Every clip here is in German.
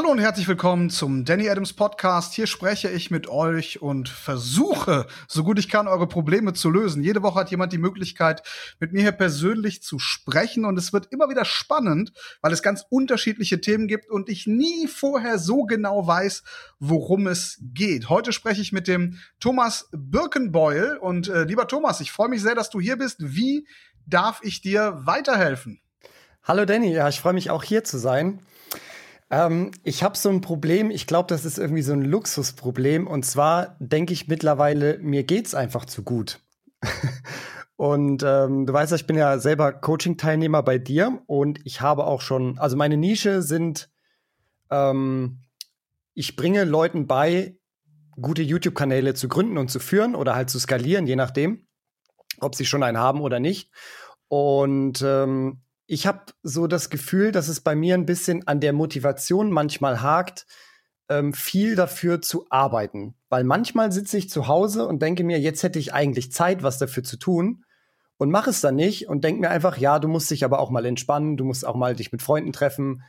Hallo und herzlich willkommen zum Danny Adams Podcast. Hier spreche ich mit euch und versuche, so gut ich kann, eure Probleme zu lösen. Jede Woche hat jemand die Möglichkeit, mit mir hier persönlich zu sprechen und es wird immer wieder spannend, weil es ganz unterschiedliche Themen gibt und ich nie vorher so genau weiß, worum es geht. Heute spreche ich mit dem Thomas Birkenbeul und äh, lieber Thomas, ich freue mich sehr, dass du hier bist. Wie darf ich dir weiterhelfen? Hallo Danny, ja, ich freue mich auch hier zu sein. Ähm, ich habe so ein Problem, ich glaube, das ist irgendwie so ein Luxusproblem. Und zwar denke ich mittlerweile, mir geht's einfach zu gut. und ähm, du weißt ja, ich bin ja selber Coaching-Teilnehmer bei dir und ich habe auch schon, also meine Nische sind, ähm, ich bringe Leuten bei, gute YouTube-Kanäle zu gründen und zu führen oder halt zu skalieren, je nachdem, ob sie schon einen haben oder nicht. Und ähm, ich habe so das Gefühl, dass es bei mir ein bisschen an der Motivation manchmal hakt, ähm, viel dafür zu arbeiten. Weil manchmal sitze ich zu Hause und denke mir, jetzt hätte ich eigentlich Zeit, was dafür zu tun und mache es dann nicht und denke mir einfach, ja, du musst dich aber auch mal entspannen, du musst auch mal dich mit Freunden treffen,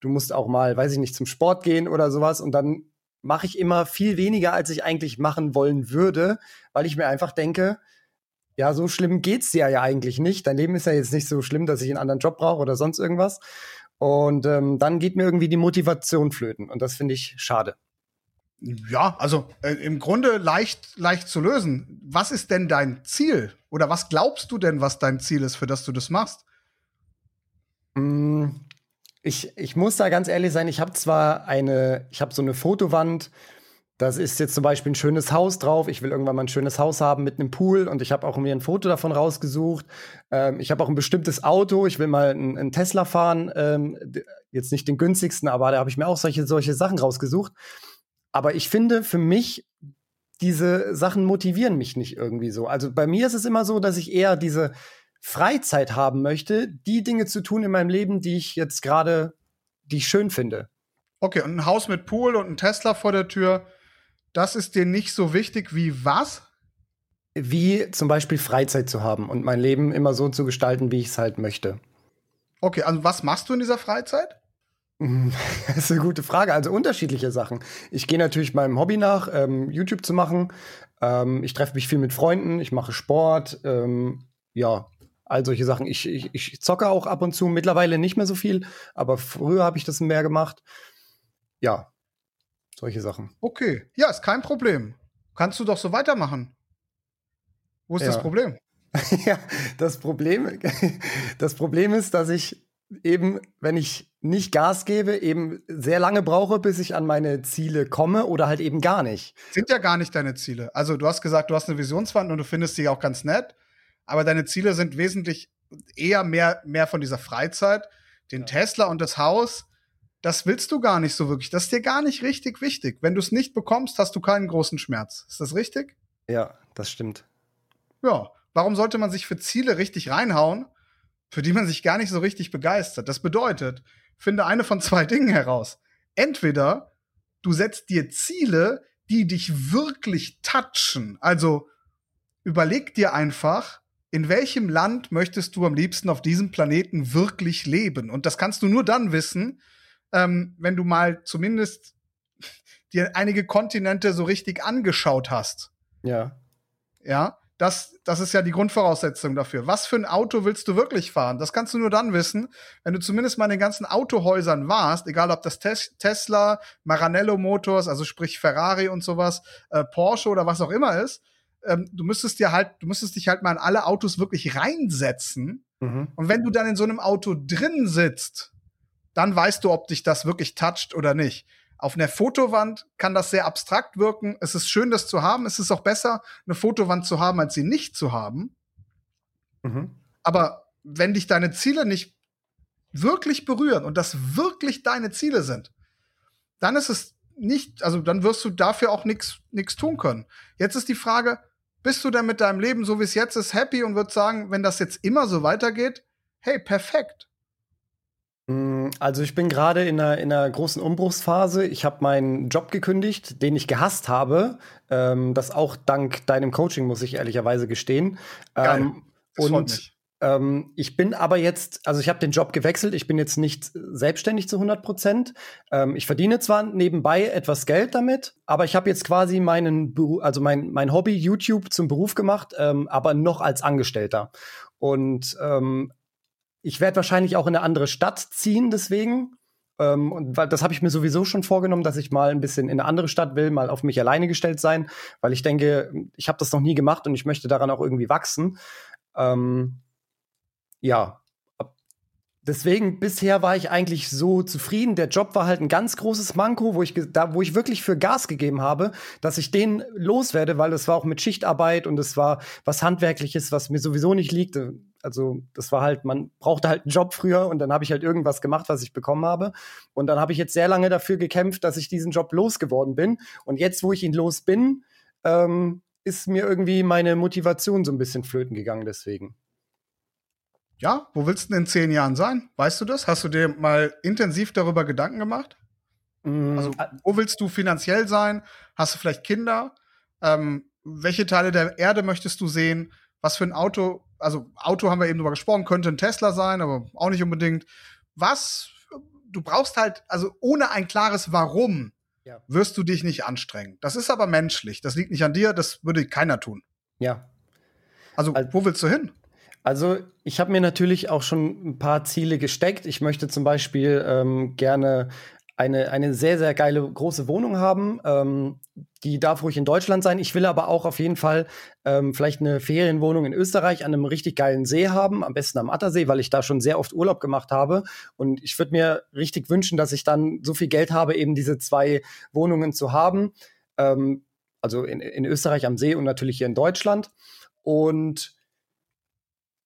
du musst auch mal, weiß ich nicht, zum Sport gehen oder sowas und dann mache ich immer viel weniger, als ich eigentlich machen wollen würde, weil ich mir einfach denke, ja, so schlimm geht's dir ja eigentlich nicht. Dein Leben ist ja jetzt nicht so schlimm, dass ich einen anderen Job brauche oder sonst irgendwas. Und ähm, dann geht mir irgendwie die Motivation flöten. Und das finde ich schade. Ja, also äh, im Grunde leicht, leicht zu lösen. Was ist denn dein Ziel? Oder was glaubst du denn, was dein Ziel ist, für das du das machst? Mm, ich, ich muss da ganz ehrlich sein, ich habe zwar eine, ich habe so eine Fotowand das ist jetzt zum Beispiel ein schönes Haus drauf. Ich will irgendwann mal ein schönes Haus haben mit einem Pool und ich habe auch mir ein Foto davon rausgesucht. Ähm, ich habe auch ein bestimmtes Auto. Ich will mal einen Tesla fahren. Ähm, jetzt nicht den günstigsten, aber da habe ich mir auch solche, solche Sachen rausgesucht. Aber ich finde, für mich, diese Sachen motivieren mich nicht irgendwie so. Also bei mir ist es immer so, dass ich eher diese Freizeit haben möchte, die Dinge zu tun in meinem Leben, die ich jetzt gerade, die ich schön finde. Okay, und ein Haus mit Pool und ein Tesla vor der Tür das ist dir nicht so wichtig wie was? Wie zum Beispiel Freizeit zu haben und mein Leben immer so zu gestalten, wie ich es halt möchte. Okay, also was machst du in dieser Freizeit? Das ist eine gute Frage. Also unterschiedliche Sachen. Ich gehe natürlich meinem Hobby nach, ähm, YouTube zu machen. Ähm, ich treffe mich viel mit Freunden, ich mache Sport, ähm, ja, all solche Sachen. Ich, ich, ich zocke auch ab und zu, mittlerweile nicht mehr so viel, aber früher habe ich das mehr gemacht. Ja, solche Sachen. Okay, ja, ist kein Problem. Kannst du doch so weitermachen. Wo ist ja. das Problem? ja, das Problem, das Problem ist, dass ich eben, wenn ich nicht Gas gebe, eben sehr lange brauche, bis ich an meine Ziele komme oder halt eben gar nicht. Sind ja gar nicht deine Ziele. Also du hast gesagt, du hast eine Visionswand und du findest sie auch ganz nett, aber deine Ziele sind wesentlich eher mehr, mehr von dieser Freizeit. Den ja. Tesla und das Haus, das willst du gar nicht so wirklich. Das ist dir gar nicht richtig wichtig. Wenn du es nicht bekommst, hast du keinen großen Schmerz. Ist das richtig? Ja, das stimmt. Ja. Warum sollte man sich für Ziele richtig reinhauen, für die man sich gar nicht so richtig begeistert? Das bedeutet, finde eine von zwei Dingen heraus. Entweder du setzt dir Ziele, die dich wirklich touchen. Also überleg dir einfach, in welchem Land möchtest du am liebsten auf diesem Planeten wirklich leben? Und das kannst du nur dann wissen, ähm, wenn du mal zumindest dir einige Kontinente so richtig angeschaut hast. Ja. Ja, das, das ist ja die Grundvoraussetzung dafür. Was für ein Auto willst du wirklich fahren? Das kannst du nur dann wissen, wenn du zumindest mal in den ganzen Autohäusern warst, egal ob das Tes Tesla, Maranello Motors, also sprich Ferrari und sowas, äh, Porsche oder was auch immer ist. Ähm, du müsstest dir halt, du müsstest dich halt mal in alle Autos wirklich reinsetzen. Mhm. Und wenn du dann in so einem Auto drin sitzt, dann weißt du, ob dich das wirklich toucht oder nicht. Auf einer Fotowand kann das sehr abstrakt wirken. Es ist schön, das zu haben. Es ist auch besser, eine Fotowand zu haben, als sie nicht zu haben. Mhm. Aber wenn dich deine Ziele nicht wirklich berühren und das wirklich deine Ziele sind, dann ist es nicht, also dann wirst du dafür auch nichts nichts tun können. Jetzt ist die Frage, bist du denn mit deinem Leben, so wie es jetzt ist, happy und würdest sagen, wenn das jetzt immer so weitergeht, hey, perfekt. Mm, also ich bin gerade in einer, in einer großen Umbruchsphase. Ich habe meinen Job gekündigt, den ich gehasst habe. Ähm, das auch dank deinem Coaching, muss ich ehrlicherweise gestehen. Ähm, und Ähm, ich bin aber jetzt, also ich habe den Job gewechselt, ich bin jetzt nicht selbstständig zu 100 Prozent. Ähm, ich verdiene zwar nebenbei etwas Geld damit, aber ich habe jetzt quasi meinen, also mein, mein Hobby YouTube zum Beruf gemacht, ähm, aber noch als Angestellter. Und ähm, ich werde wahrscheinlich auch in eine andere Stadt ziehen deswegen. Ähm, und das habe ich mir sowieso schon vorgenommen, dass ich mal ein bisschen in eine andere Stadt will, mal auf mich alleine gestellt sein, weil ich denke, ich habe das noch nie gemacht und ich möchte daran auch irgendwie wachsen. Ähm, ja, deswegen bisher war ich eigentlich so zufrieden. Der Job war halt ein ganz großes Manko, wo ich da, wo ich wirklich für Gas gegeben habe, dass ich den loswerde, weil es war auch mit Schichtarbeit und es war was handwerkliches, was mir sowieso nicht liegt. Also das war halt, man brauchte halt einen Job früher und dann habe ich halt irgendwas gemacht, was ich bekommen habe. Und dann habe ich jetzt sehr lange dafür gekämpft, dass ich diesen Job losgeworden bin. Und jetzt, wo ich ihn los bin, ähm, ist mir irgendwie meine Motivation so ein bisschen flöten gegangen deswegen. Ja, wo willst du denn in zehn Jahren sein? Weißt du das? Hast du dir mal intensiv darüber Gedanken gemacht? Mm. Also, wo willst du finanziell sein? Hast du vielleicht Kinder? Ähm, welche Teile der Erde möchtest du sehen? Was für ein Auto? Also, Auto haben wir eben drüber gesprochen, könnte ein Tesla sein, aber auch nicht unbedingt. Was? Du brauchst halt, also ohne ein klares Warum ja. wirst du dich nicht anstrengen. Das ist aber menschlich. Das liegt nicht an dir, das würde keiner tun. Ja. Also, also wo willst du hin? Also ich habe mir natürlich auch schon ein paar Ziele gesteckt. Ich möchte zum Beispiel ähm, gerne eine, eine sehr, sehr geile große Wohnung haben. Ähm, die darf ruhig in Deutschland sein. Ich will aber auch auf jeden Fall ähm, vielleicht eine Ferienwohnung in Österreich an einem richtig geilen See haben, am besten am Attersee, weil ich da schon sehr oft Urlaub gemacht habe. Und ich würde mir richtig wünschen, dass ich dann so viel Geld habe, eben diese zwei Wohnungen zu haben. Ähm, also in, in Österreich am See und natürlich hier in Deutschland. Und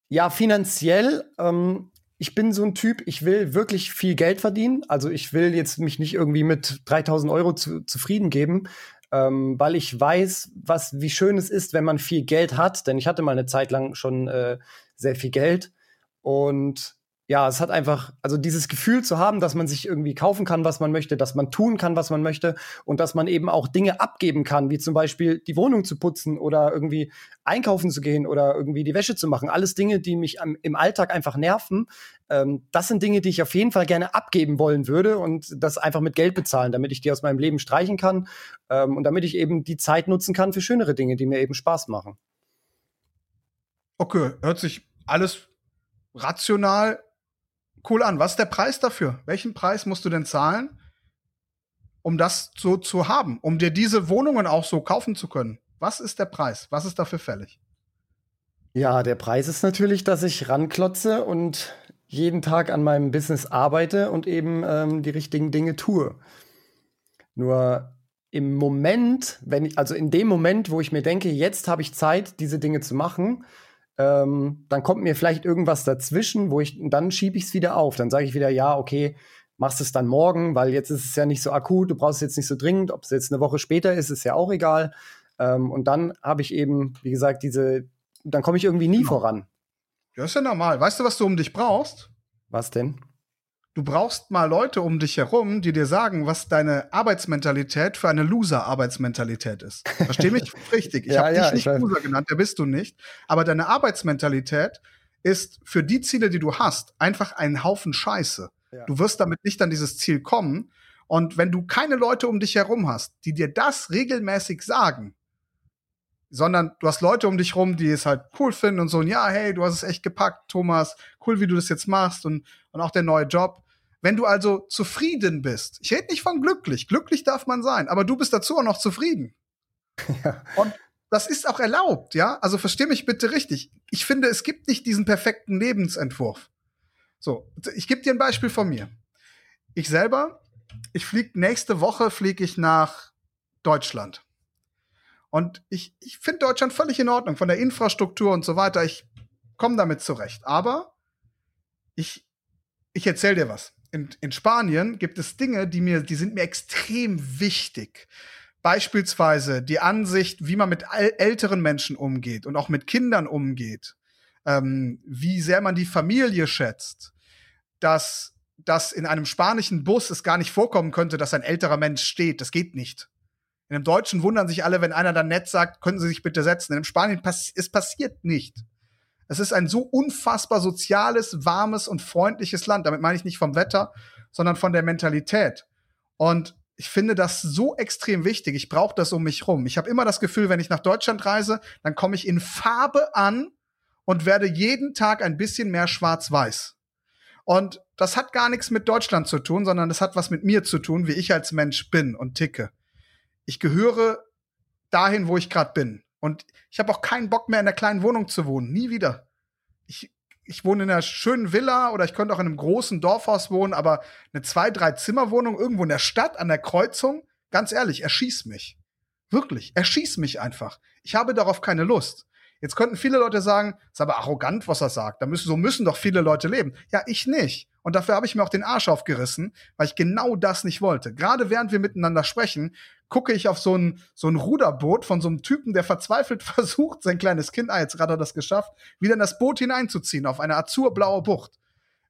ja, finanziell, ähm, ich bin so ein Typ, ich will wirklich viel Geld verdienen. Also ich will jetzt mich nicht irgendwie mit 3000 Euro zu, zufrieden geben, ähm, weil ich weiß, was, wie schön es ist, wenn man viel Geld hat. Denn ich hatte mal eine Zeit lang schon äh, sehr viel Geld. Und ja, es hat einfach, also dieses Gefühl zu haben, dass man sich irgendwie kaufen kann, was man möchte, dass man tun kann, was man möchte und dass man eben auch Dinge abgeben kann, wie zum Beispiel die Wohnung zu putzen oder irgendwie einkaufen zu gehen oder irgendwie die Wäsche zu machen. Alles Dinge, die mich am, im Alltag einfach nerven. Ähm, das sind Dinge, die ich auf jeden Fall gerne abgeben wollen würde und das einfach mit Geld bezahlen, damit ich die aus meinem Leben streichen kann ähm, und damit ich eben die Zeit nutzen kann für schönere Dinge, die mir eben Spaß machen. Okay, hört sich alles rational cool an. Was ist der Preis dafür? Welchen Preis musst du denn zahlen, um das so zu haben, um dir diese Wohnungen auch so kaufen zu können? Was ist der Preis? Was ist dafür fällig? Ja, der Preis ist natürlich, dass ich ranklotze und jeden Tag an meinem Business arbeite und eben ähm, die richtigen Dinge tue. Nur im Moment, wenn ich, also in dem Moment, wo ich mir denke, jetzt habe ich Zeit, diese Dinge zu machen, ähm, dann kommt mir vielleicht irgendwas dazwischen, wo ich, dann schiebe ich es wieder auf. Dann sage ich wieder, ja, okay, machst es dann morgen, weil jetzt ist es ja nicht so akut, du brauchst es jetzt nicht so dringend. Ob es jetzt eine Woche später ist, ist ja auch egal. Ähm, und dann habe ich eben, wie gesagt, diese, dann komme ich irgendwie nie genau. voran. Ja, ist ja normal. Weißt du, was du um dich brauchst? Was denn? Du brauchst mal Leute um dich herum, die dir sagen, was deine Arbeitsmentalität für eine Loser-Arbeitsmentalität ist. Versteh mich richtig. Ich ja, habe ja, dich nicht Loser genannt, der bist du nicht. Aber deine Arbeitsmentalität ist für die Ziele, die du hast, einfach ein Haufen Scheiße. Ja. Du wirst damit nicht an dieses Ziel kommen. Und wenn du keine Leute um dich herum hast, die dir das regelmäßig sagen, sondern du hast Leute um dich rum, die es halt cool finden und so, ja, hey, du hast es echt gepackt, Thomas, cool, wie du das jetzt machst und, und auch der neue Job. Wenn du also zufrieden bist, ich rede nicht von glücklich, glücklich darf man sein, aber du bist dazu auch noch zufrieden. Ja. Und das ist auch erlaubt, ja? Also versteh mich bitte richtig. Ich finde, es gibt nicht diesen perfekten Lebensentwurf. So, ich gebe dir ein Beispiel von mir. Ich selber, ich fliege nächste Woche fliege ich nach Deutschland. Und ich, ich finde Deutschland völlig in Ordnung, von der Infrastruktur und so weiter. Ich komme damit zurecht. Aber ich, ich erzähle dir was in, in Spanien gibt es Dinge, die mir, die sind mir extrem wichtig. Beispielsweise die Ansicht, wie man mit älteren Menschen umgeht und auch mit Kindern umgeht, ähm, wie sehr man die Familie schätzt, dass dass in einem spanischen Bus es gar nicht vorkommen könnte, dass ein älterer Mensch steht. Das geht nicht. In einem Deutschen wundern sich alle, wenn einer dann nett sagt, können Sie sich bitte setzen. In einem Spanien pass es passiert nicht. Es ist ein so unfassbar soziales, warmes und freundliches Land. Damit meine ich nicht vom Wetter, sondern von der Mentalität. Und ich finde das so extrem wichtig. Ich brauche das um mich rum. Ich habe immer das Gefühl, wenn ich nach Deutschland reise, dann komme ich in Farbe an und werde jeden Tag ein bisschen mehr schwarz-weiß. Und das hat gar nichts mit Deutschland zu tun, sondern das hat was mit mir zu tun, wie ich als Mensch bin und ticke. Ich gehöre dahin, wo ich gerade bin. Und ich habe auch keinen Bock mehr in einer kleinen Wohnung zu wohnen. Nie wieder. Ich ich wohne in einer schönen Villa oder ich könnte auch in einem großen Dorfhaus wohnen, aber eine zwei, drei Zimmerwohnung irgendwo in der Stadt an der Kreuzung, ganz ehrlich, erschieß mich. Wirklich, erschieß mich einfach. Ich habe darauf keine Lust. Jetzt könnten viele Leute sagen, ist aber arrogant, was er sagt. Da müssen, so müssen doch viele Leute leben. Ja, ich nicht. Und dafür habe ich mir auch den Arsch aufgerissen, weil ich genau das nicht wollte. Gerade während wir miteinander sprechen, gucke ich auf so ein, so ein Ruderboot von so einem Typen, der verzweifelt versucht, sein kleines Kind, ah, jetzt gerade hat er das geschafft, wieder in das Boot hineinzuziehen, auf eine azurblaue Bucht.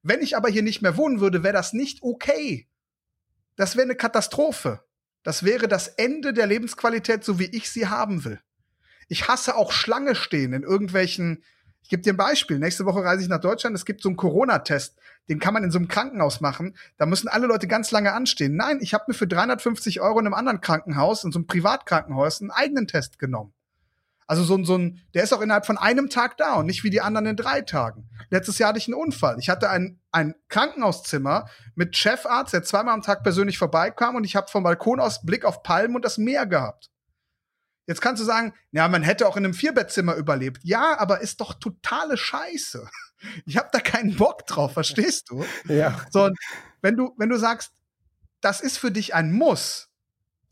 Wenn ich aber hier nicht mehr wohnen würde, wäre das nicht okay. Das wäre eine Katastrophe. Das wäre das Ende der Lebensqualität, so wie ich sie haben will. Ich hasse auch Schlange stehen in irgendwelchen ich gebe dir ein Beispiel. Nächste Woche reise ich nach Deutschland. Es gibt so einen Corona-Test. Den kann man in so einem Krankenhaus machen. Da müssen alle Leute ganz lange anstehen. Nein, ich habe mir für 350 Euro in einem anderen Krankenhaus, in so einem Privatkrankenhaus, einen eigenen Test genommen. Also so ein, so ein, der ist auch innerhalb von einem Tag da und nicht wie die anderen in drei Tagen. Letztes Jahr hatte ich einen Unfall. Ich hatte ein, ein Krankenhauszimmer mit Chefarzt, der zweimal am Tag persönlich vorbeikam und ich habe vom Balkon aus Blick auf Palmen und das Meer gehabt. Jetzt kannst du sagen, ja, man hätte auch in einem Vierbettzimmer überlebt. Ja, aber ist doch totale Scheiße. Ich habe da keinen Bock drauf, verstehst du? Ja. So, wenn du, wenn du sagst, das ist für dich ein Muss,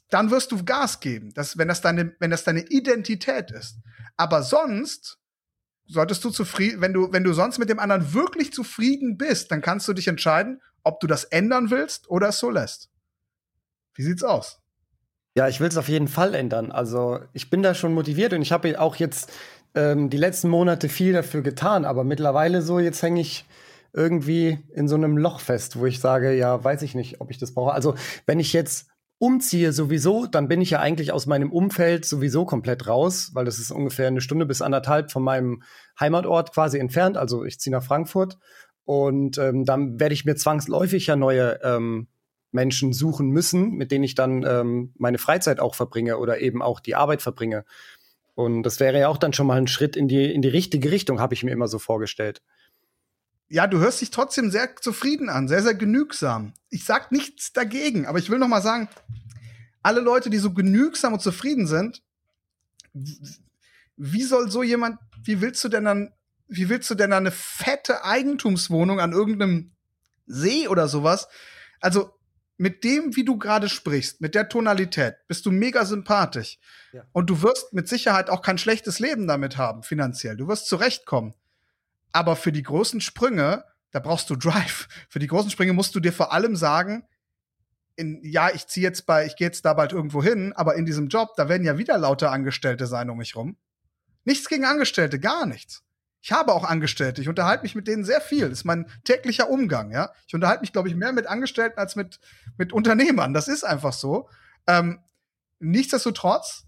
dann wirst du Gas geben, das, wenn, das deine, wenn das deine Identität ist. Aber sonst solltest du zufrieden, wenn du, wenn du sonst mit dem anderen wirklich zufrieden bist, dann kannst du dich entscheiden, ob du das ändern willst oder es so lässt. Wie sieht's aus? Ja, ich will es auf jeden Fall ändern. Also ich bin da schon motiviert und ich habe auch jetzt ähm, die letzten Monate viel dafür getan, aber mittlerweile so, jetzt hänge ich irgendwie in so einem Loch fest, wo ich sage, ja, weiß ich nicht, ob ich das brauche. Also wenn ich jetzt umziehe sowieso, dann bin ich ja eigentlich aus meinem Umfeld sowieso komplett raus, weil das ist ungefähr eine Stunde bis anderthalb von meinem Heimatort quasi entfernt. Also ich ziehe nach Frankfurt und ähm, dann werde ich mir zwangsläufig ja neue ähm, Menschen suchen müssen, mit denen ich dann ähm, meine Freizeit auch verbringe oder eben auch die Arbeit verbringe. Und das wäre ja auch dann schon mal ein Schritt in die, in die richtige Richtung, habe ich mir immer so vorgestellt. Ja, du hörst dich trotzdem sehr zufrieden an, sehr, sehr genügsam. Ich sag nichts dagegen, aber ich will noch mal sagen, alle Leute, die so genügsam und zufrieden sind, wie soll so jemand, wie willst du denn dann, wie willst du denn dann eine fette Eigentumswohnung an irgendeinem See oder sowas? Also, mit dem, wie du gerade sprichst, mit der Tonalität, bist du mega sympathisch. Ja. Und du wirst mit Sicherheit auch kein schlechtes Leben damit haben, finanziell. Du wirst zurechtkommen. Aber für die großen Sprünge, da brauchst du Drive. Für die großen Sprünge musst du dir vor allem sagen, in, ja, ich ziehe jetzt bei, ich gehe jetzt da bald irgendwo hin, aber in diesem Job, da werden ja wieder lauter Angestellte sein um mich rum. Nichts gegen Angestellte, gar nichts. Ich habe auch Angestellte. Ich unterhalte mich mit denen sehr viel. Das ist mein täglicher Umgang, ja. Ich unterhalte mich, glaube ich, mehr mit Angestellten als mit, mit Unternehmern. Das ist einfach so. Ähm, nichtsdestotrotz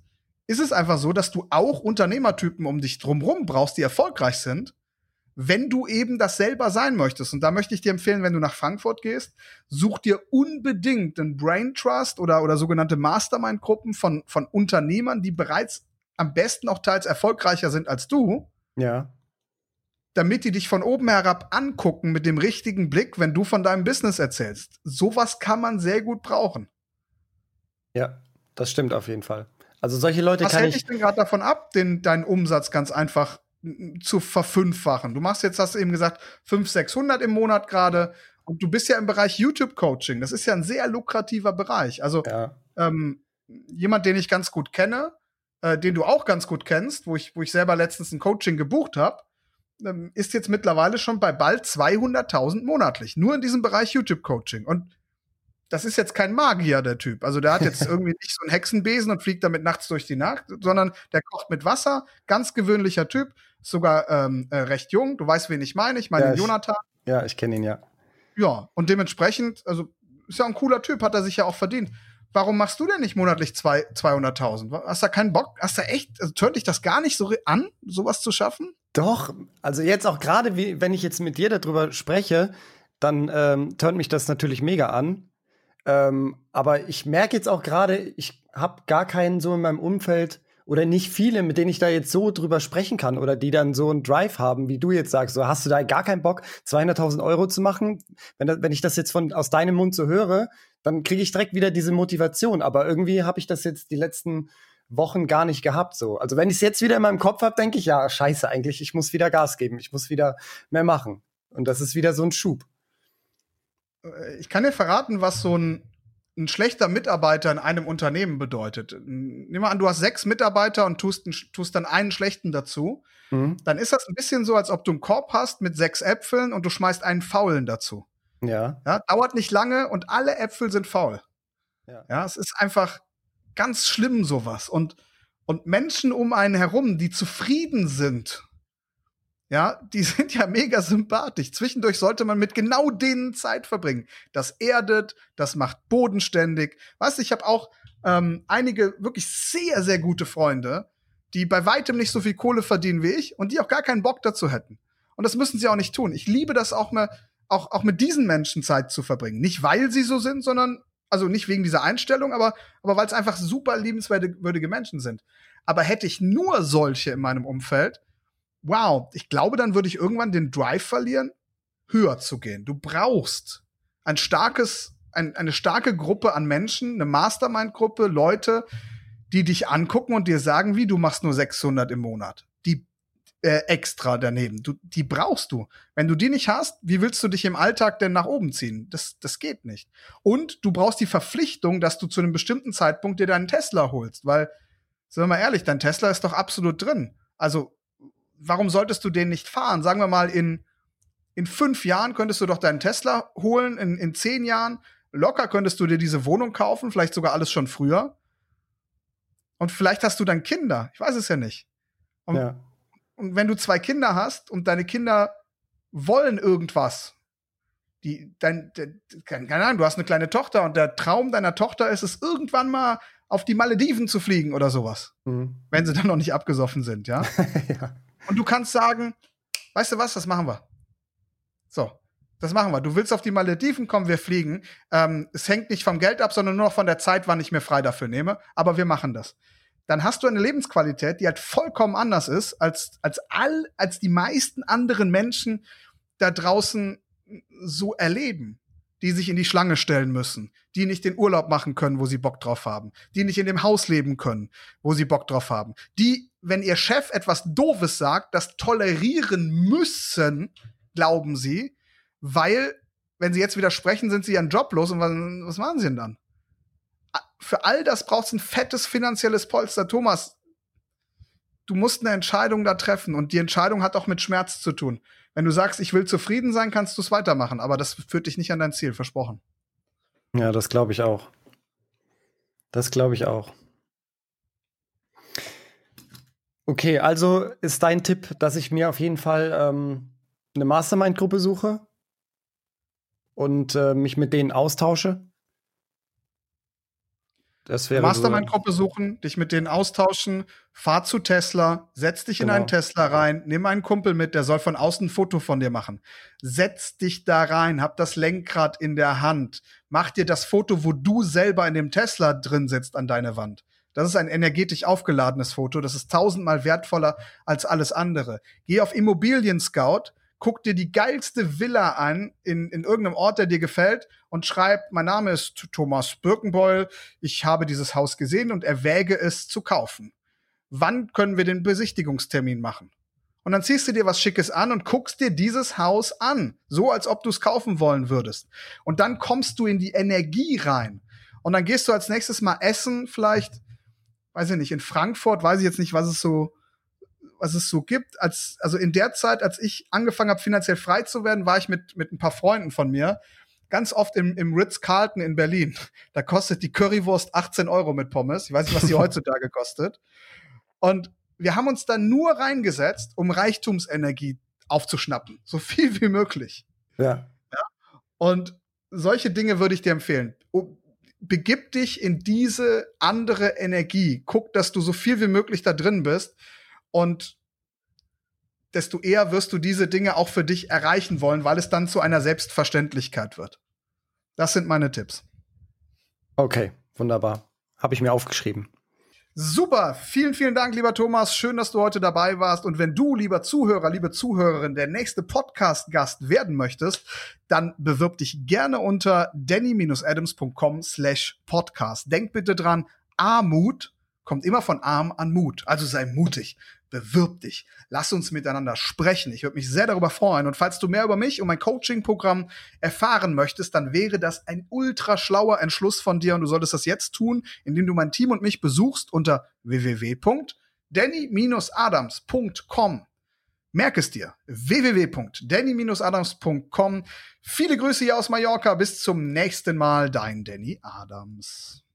ist es einfach so, dass du auch Unternehmertypen um dich drumherum brauchst, die erfolgreich sind, wenn du eben das selber sein möchtest. Und da möchte ich dir empfehlen, wenn du nach Frankfurt gehst, such dir unbedingt einen Brain Trust oder, oder sogenannte Mastermind-Gruppen von, von Unternehmern, die bereits am besten auch teils erfolgreicher sind als du. Ja damit die dich von oben herab angucken mit dem richtigen Blick, wenn du von deinem Business erzählst. Sowas kann man sehr gut brauchen. Ja, das stimmt auf jeden Fall. Also solche Leute Was kann hält dich denn gerade davon ab, den, deinen Umsatz ganz einfach zu verfünffachen? Du machst jetzt, hast du eben gesagt, 500, 600 im Monat gerade. Und du bist ja im Bereich YouTube-Coaching. Das ist ja ein sehr lukrativer Bereich. Also ja. ähm, jemand, den ich ganz gut kenne, äh, den du auch ganz gut kennst, wo ich, wo ich selber letztens ein Coaching gebucht habe, ähm, ist jetzt mittlerweile schon bei bald 200.000 monatlich. Nur in diesem Bereich YouTube-Coaching. Und das ist jetzt kein Magier, der Typ. Also der hat jetzt irgendwie nicht so einen Hexenbesen und fliegt damit nachts durch die Nacht, sondern der kocht mit Wasser. Ganz gewöhnlicher Typ. Sogar ähm, äh, recht jung. Du weißt, wen ich meine. Ich meine ja, Jonathan. Ja, ich kenne ihn ja. Ja, und dementsprechend, also ist ja ein cooler Typ, hat er sich ja auch verdient. Warum machst du denn nicht monatlich 200.000? Hast du keinen Bock? Hast du echt, also tönt dich das gar nicht so an, sowas zu schaffen? Doch, also jetzt auch gerade, wenn ich jetzt mit dir darüber spreche, dann ähm, turnt mich das natürlich mega an. Ähm, aber ich merke jetzt auch gerade, ich habe gar keinen so in meinem Umfeld oder nicht viele, mit denen ich da jetzt so drüber sprechen kann oder die dann so einen Drive haben, wie du jetzt sagst. So, hast du da gar keinen Bock, 200.000 Euro zu machen? Wenn, wenn ich das jetzt von aus deinem Mund so höre, dann kriege ich direkt wieder diese Motivation. Aber irgendwie habe ich das jetzt die letzten Wochen gar nicht gehabt. So, also wenn ich es jetzt wieder in meinem Kopf habe, denke ich ja, scheiße, eigentlich, ich muss wieder Gas geben, ich muss wieder mehr machen. Und das ist wieder so ein Schub. Äh, ich kann dir verraten, was so ein, ein schlechter Mitarbeiter in einem Unternehmen bedeutet. Nimm mal an, du hast sechs Mitarbeiter und tust, tust dann einen schlechten dazu. Mhm. Dann ist das ein bisschen so, als ob du einen Korb hast mit sechs Äpfeln und du schmeißt einen faulen dazu. Ja. ja dauert nicht lange und alle Äpfel sind faul. Ja. ja, es ist einfach ganz schlimm sowas. Und, und Menschen um einen herum, die zufrieden sind ja, die sind ja mega sympathisch. Zwischendurch sollte man mit genau denen Zeit verbringen. Das erdet, das macht bodenständig. Weißt du, ich habe auch ähm, einige wirklich sehr, sehr gute Freunde, die bei weitem nicht so viel Kohle verdienen wie ich und die auch gar keinen Bock dazu hätten. Und das müssen sie auch nicht tun. Ich liebe das auch mal, auch, auch mit diesen Menschen Zeit zu verbringen. Nicht weil sie so sind, sondern, also nicht wegen dieser Einstellung, aber, aber weil es einfach super liebenswürdige Menschen sind. Aber hätte ich nur solche in meinem Umfeld, wow, ich glaube, dann würde ich irgendwann den Drive verlieren, höher zu gehen. Du brauchst ein starkes, ein, eine starke Gruppe an Menschen, eine Mastermind-Gruppe, Leute, die dich angucken und dir sagen, wie du machst nur 600 im Monat. Die äh, extra daneben. Du, die brauchst du. Wenn du die nicht hast, wie willst du dich im Alltag denn nach oben ziehen? Das, das geht nicht. Und du brauchst die Verpflichtung, dass du zu einem bestimmten Zeitpunkt dir deinen Tesla holst, weil, sind wir mal ehrlich, dein Tesla ist doch absolut drin. Also warum solltest du den nicht fahren? Sagen wir mal, in, in fünf Jahren könntest du doch deinen Tesla holen, in, in zehn Jahren locker könntest du dir diese Wohnung kaufen, vielleicht sogar alles schon früher. Und vielleicht hast du dann Kinder. Ich weiß es ja nicht. Und, ja. und wenn du zwei Kinder hast und deine Kinder wollen irgendwas, die, dein, de, keine Ahnung, du hast eine kleine Tochter und der Traum deiner Tochter ist es, irgendwann mal auf die Malediven zu fliegen oder sowas. Mhm. Wenn sie dann noch nicht abgesoffen sind, ja? ja. Und du kannst sagen, weißt du was, das machen wir. So, das machen wir. Du willst auf die Malediven kommen, wir fliegen. Ähm, es hängt nicht vom Geld ab, sondern nur noch von der Zeit, wann ich mir frei dafür nehme. Aber wir machen das. Dann hast du eine Lebensqualität, die halt vollkommen anders ist als, als all, als die meisten anderen Menschen da draußen so erleben die sich in die Schlange stellen müssen, die nicht den Urlaub machen können, wo sie Bock drauf haben, die nicht in dem Haus leben können, wo sie Bock drauf haben, die, wenn ihr Chef etwas Doofes sagt, das tolerieren müssen, glauben sie, weil, wenn sie jetzt widersprechen, sind sie ihren Job los und was, was machen sie denn dann? Für all das braucht es ein fettes finanzielles Polster. Thomas, du musst eine Entscheidung da treffen und die Entscheidung hat auch mit Schmerz zu tun. Wenn du sagst, ich will zufrieden sein, kannst du es weitermachen, aber das führt dich nicht an dein Ziel, versprochen. Ja, das glaube ich auch. Das glaube ich auch. Okay, also ist dein Tipp, dass ich mir auf jeden Fall ähm, eine Mastermind-Gruppe suche und äh, mich mit denen austausche? Das wäre Mastermind-Gruppe suchen, dich mit denen austauschen, fahr zu Tesla, setz dich genau. in einen Tesla rein, nimm einen Kumpel mit, der soll von außen ein Foto von dir machen. Setz dich da rein, hab das Lenkrad in der Hand, mach dir das Foto, wo du selber in dem Tesla drin sitzt, an deine Wand. Das ist ein energetisch aufgeladenes Foto, das ist tausendmal wertvoller als alles andere. Geh auf Immobilien Scout, guck dir die geilste Villa an in, in irgendeinem Ort, der dir gefällt und schreib, mein Name ist Thomas Birkenbeul, ich habe dieses Haus gesehen und erwäge es zu kaufen. Wann können wir den Besichtigungstermin machen? Und dann ziehst du dir was Schickes an und guckst dir dieses Haus an, so als ob du es kaufen wollen würdest. Und dann kommst du in die Energie rein. Und dann gehst du als nächstes mal essen, vielleicht, weiß ich nicht, in Frankfurt, weiß ich jetzt nicht, was es so was es so gibt. Als, also in der Zeit, als ich angefangen habe, finanziell frei zu werden, war ich mit, mit ein paar Freunden von mir ganz oft im, im Ritz-Carlton in Berlin. Da kostet die Currywurst 18 Euro mit Pommes. Ich weiß nicht, was die heutzutage kostet. Und wir haben uns da nur reingesetzt, um Reichtumsenergie aufzuschnappen. So viel wie möglich. Ja. ja? Und solche Dinge würde ich dir empfehlen. Begib dich in diese andere Energie. Guck, dass du so viel wie möglich da drin bist. Und desto eher wirst du diese Dinge auch für dich erreichen wollen, weil es dann zu einer Selbstverständlichkeit wird. Das sind meine Tipps. Okay, wunderbar. Habe ich mir aufgeschrieben. Super, vielen, vielen Dank, lieber Thomas. Schön, dass du heute dabei warst. Und wenn du, lieber Zuhörer, liebe Zuhörerin, der nächste Podcast-Gast werden möchtest, dann bewirb dich gerne unter danny-adams.com slash podcast. Denk bitte dran, Armut kommt immer von arm an Mut. Also sei mutig bewirb dich. Lass uns miteinander sprechen. Ich würde mich sehr darüber freuen. Und falls du mehr über mich und mein Coaching-Programm erfahren möchtest, dann wäre das ein ultra schlauer Entschluss von dir und du solltest das jetzt tun, indem du mein Team und mich besuchst unter www.danny-adams.com. Merk es dir. www.danny-adams.com. Viele Grüße hier aus Mallorca. Bis zum nächsten Mal. Dein Danny Adams.